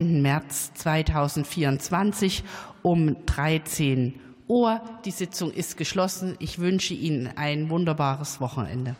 März 2024 um 13 Uhr. Die Sitzung ist geschlossen. Ich wünsche Ihnen ein wunderbares Wochenende.